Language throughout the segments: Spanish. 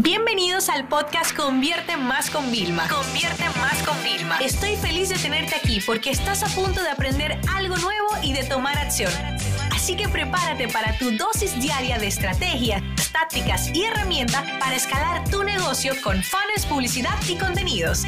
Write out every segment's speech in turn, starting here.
Bienvenidos al podcast Convierte Más con Vilma. Convierte Más con Vilma. Estoy feliz de tenerte aquí porque estás a punto de aprender algo nuevo y de tomar acción. Así que prepárate para tu dosis diaria de estrategias, tácticas y herramientas para escalar tu negocio con fans, publicidad y contenidos.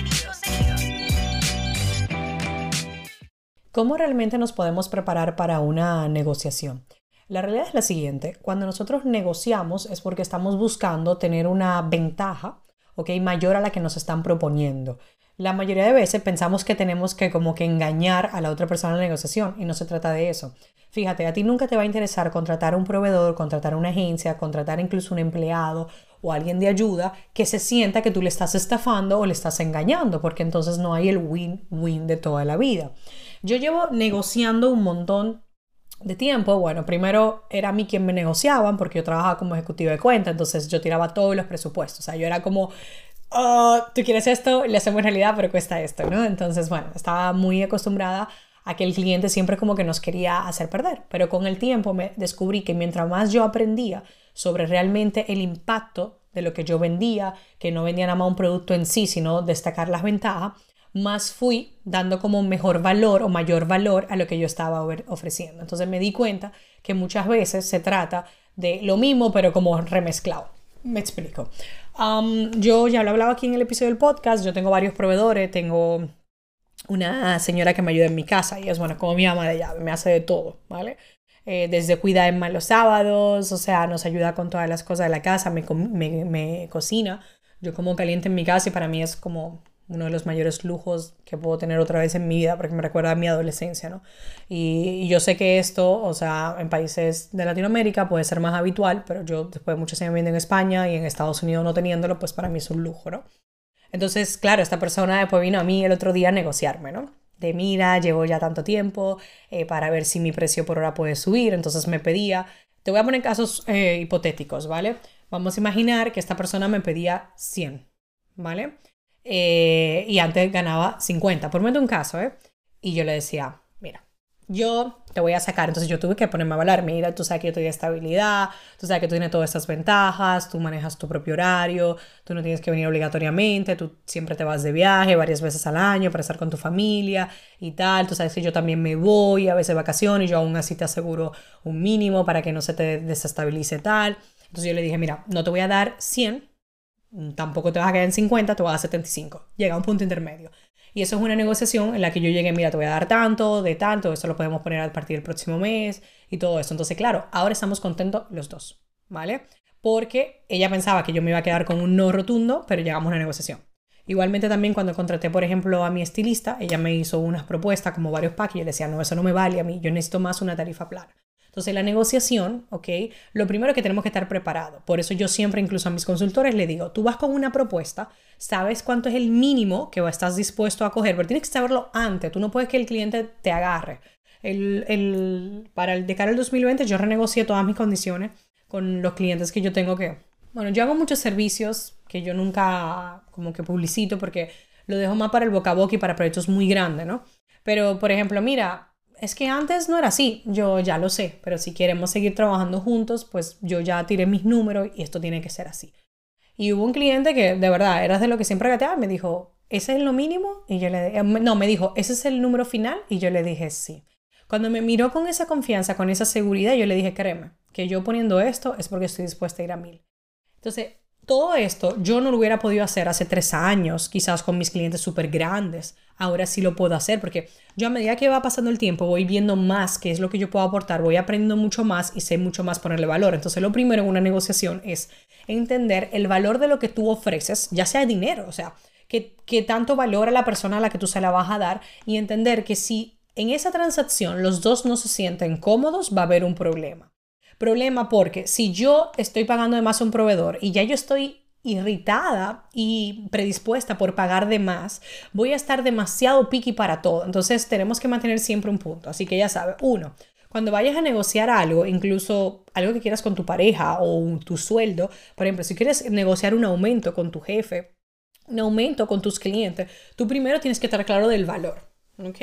¿Cómo realmente nos podemos preparar para una negociación? La realidad es la siguiente, cuando nosotros negociamos es porque estamos buscando tener una ventaja, ¿ok? Mayor a la que nos están proponiendo. La mayoría de veces pensamos que tenemos que como que engañar a la otra persona en la negociación y no se trata de eso. Fíjate, a ti nunca te va a interesar contratar a un proveedor, contratar a una agencia, contratar incluso un empleado o alguien de ayuda que se sienta que tú le estás estafando o le estás engañando, porque entonces no hay el win-win de toda la vida. Yo llevo negociando un montón de tiempo, bueno, primero era a mí quien me negociaban porque yo trabajaba como ejecutivo de cuenta, entonces yo tiraba todos los presupuestos, o sea, yo era como, oh, tú quieres esto, le hacemos realidad, pero cuesta esto, ¿no? Entonces, bueno, estaba muy acostumbrada a que el cliente siempre como que nos quería hacer perder, pero con el tiempo me descubrí que mientras más yo aprendía sobre realmente el impacto de lo que yo vendía, que no vendía nada más un producto en sí, sino destacar las ventajas, más fui dando como mejor valor o mayor valor a lo que yo estaba ofreciendo. Entonces me di cuenta que muchas veces se trata de lo mismo, pero como remezclado. Me explico. yo ya lo he hablado aquí en el episodio del podcast, yo tengo varios proveedores, tengo una señora que me ayuda en mi casa y es bueno, como mi ama de llave, me hace de todo, ¿vale? Eh, desde cuidar en los sábados, o sea, nos ayuda con todas las cosas de la casa, me, me, me cocina. Yo como caliente en mi casa y para mí es como uno de los mayores lujos que puedo tener otra vez en mi vida porque me recuerda a mi adolescencia, ¿no? Y, yo sé que esto, o sea, en países de Latinoamérica puede ser más habitual, pero yo después de muchos años viviendo en España y en Estados Unidos no teniéndolo, pues para mí es un lujo, ¿no? Entonces, claro, esta persona después vino a mí el otro día a negociarme, ¿no? De mira, llevo ya tanto tiempo eh, para ver si mi precio por hora puede subir, entonces me pedía, te voy a poner casos eh, hipotéticos, ¿vale? Vamos a imaginar que esta persona me pedía 100, ¿vale? Eh, y antes ganaba 50, por menos un caso, ¿eh? Y yo le decía, mira, yo te voy a sacar, entonces yo tuve que ponerme a hablar, mira, tú sabes que yo te doy estabilidad, tú sabes que tú tienes todas estas ventajas, tú manejas tu propio horario, tú no tienes que venir obligatoriamente, tú siempre te vas de viaje varias veces al año para estar con tu familia y tal, tú sabes que yo también me voy a veces de vacaciones yo aún así te aseguro un mínimo para que no se te desestabilice tal. Entonces yo le dije, mira, no te voy a dar 100, Mm, tampoco te vas a quedar en 50, te vas a dar 75. Llega a un punto intermedio. Y eso es una negociación en la que yo llegué, mira, te voy a dar tanto, de tanto, eso lo podemos poner a partir del próximo mes y todo eso. Entonces, claro, ahora estamos contentos los dos, ¿vale? Porque ella pensaba que yo me iba a quedar con un no rotundo, pero llegamos a una negociación. Igualmente también cuando contraté, por ejemplo, a mi estilista, ella me hizo unas propuestas como varios packs y yo decía, no, eso no me vale a mí, yo necesito más una tarifa plana. Entonces, la negociación, ¿ok? Lo primero que tenemos que estar preparado. Por eso yo siempre, incluso a mis consultores, le digo, tú vas con una propuesta, sabes cuánto es el mínimo que estás dispuesto a coger, pero tienes que saberlo antes. Tú no puedes que el cliente te agarre. El, el, para el de cara al 2020 yo renegocié todas mis condiciones con los clientes que yo tengo que... Bueno, yo hago muchos servicios que yo nunca como que publicito porque lo dejo más para el boca a boca y para proyectos muy grandes, ¿no? Pero, por ejemplo, mira, es que antes no era así, yo ya lo sé, pero si queremos seguir trabajando juntos, pues yo ya tiré mis números y esto tiene que ser así. Y hubo un cliente que de verdad era de lo que siempre gateaba, me dijo, ¿ese es lo mínimo? Y yo le eh, no, me dijo, ¿ese es el número final? Y yo le dije, sí. Cuando me miró con esa confianza, con esa seguridad, yo le dije, créeme, que yo poniendo esto es porque estoy dispuesta a ir a mil. Entonces, todo esto yo no lo hubiera podido hacer hace tres años, quizás con mis clientes súper grandes. Ahora sí lo puedo hacer porque yo a medida que va pasando el tiempo voy viendo más qué es lo que yo puedo aportar, voy aprendiendo mucho más y sé mucho más ponerle valor. Entonces lo primero en una negociación es entender el valor de lo que tú ofreces, ya sea dinero, o sea, que, que tanto valor a la persona a la que tú se la vas a dar y entender que si en esa transacción los dos no se sienten cómodos, va a haber un problema. Problema porque si yo estoy pagando de más a un proveedor y ya yo estoy irritada y predispuesta por pagar de más, voy a estar demasiado picky para todo. Entonces tenemos que mantener siempre un punto. Así que ya sabes, uno, cuando vayas a negociar algo, incluso algo que quieras con tu pareja o tu sueldo, por ejemplo, si quieres negociar un aumento con tu jefe, un aumento con tus clientes, tú primero tienes que estar claro del valor, ¿ok?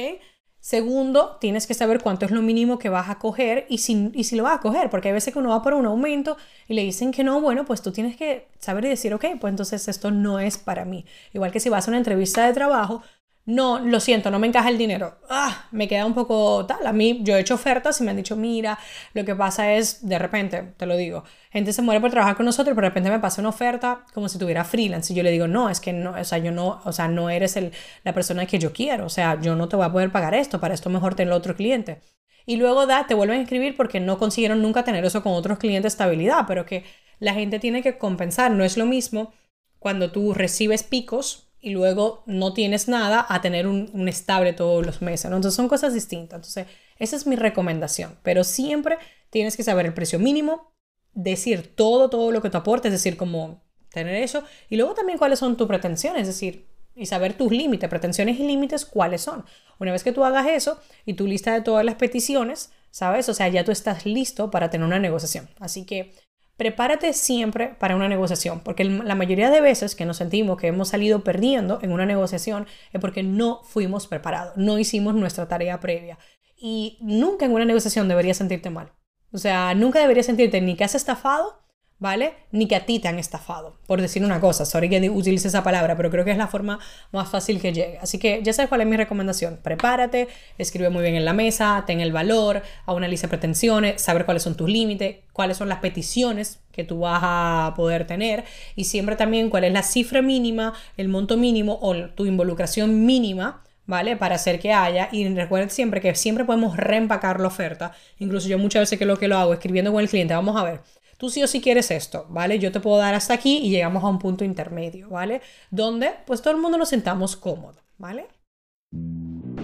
Segundo, tienes que saber cuánto es lo mínimo que vas a coger y si, y si lo vas a coger, porque hay veces que uno va por un aumento y le dicen que no, bueno, pues tú tienes que saber y decir, ok, pues entonces esto no es para mí. Igual que si vas a una entrevista de trabajo, no, lo siento, no me encaja el dinero. Ah, me queda un poco tal. A mí, yo he hecho ofertas y me han dicho, mira, lo que pasa es, de repente, te lo digo, gente se muere por trabajar con nosotros, pero de repente me pasa una oferta como si tuviera freelance. Y yo le digo, no, es que no, o sea, yo no, o sea, no eres el, la persona que yo quiero. O sea, yo no te voy a poder pagar esto, para esto mejor tener otro cliente. Y luego da, te vuelven a escribir porque no consiguieron nunca tener eso con otros clientes estabilidad, pero que la gente tiene que compensar. No es lo mismo cuando tú recibes picos y luego no tienes nada a tener un, estable todos los meses. Entonces son cosas distintas. Entonces, esa es mi recomendación. Pero siempre tienes que saber el precio mínimo, decir todo, todo lo que te aporte, es decir, como tener eso. Y luego también cuáles son tus pretensiones, es decir, y saber tus límites, pretensiones y límites, cuáles son. Una vez que tú hagas eso y tu lista de todas las peticiones, ¿sabes? O sea, ya tú estás listo para tener una negociación. Así que prepárate siempre para una negociación, porque la mayoría de veces que nos sentimos que hemos salido perdiendo en una negociación es porque no fuimos preparados, no hicimos nuestra tarea previa. Y nunca en una negociación deberías sentirte mal. O sea, nunca deberías sentirte ni que has estafado ¿vale? Ni que a ti te han estafado, por decir una cosa. Sorry que utilice esa palabra, pero creo que es la forma más fácil que llegue. Así que ya sabes cuál es mi recomendación. Prepárate, escribe muy bien en la mesa, ten el valor, a una lista de pretensiones, saber cuáles son tus límites, cuáles son las peticiones que tú vas a poder tener y siempre también cuál es la cifra mínima, el monto mínimo o tu involucración mínima ¿vale? Para hacer que haya. Y recuerden siempre que siempre podemos reempacar la oferta. Incluso yo muchas veces que lo que lo hago escribiendo con el cliente, vamos a ver, Tú sí o sí quieres esto, ¿vale? Yo te puedo dar hasta aquí y llegamos a un punto intermedio, ¿vale? Donde pues todo el mundo nos sentamos cómodo, ¿vale?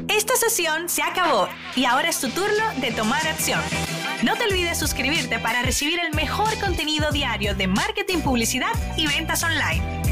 Esta sesión se acabó y ahora es tu turno de tomar acción. No te olvides suscribirte para recibir el mejor contenido diario de marketing, publicidad y ventas online.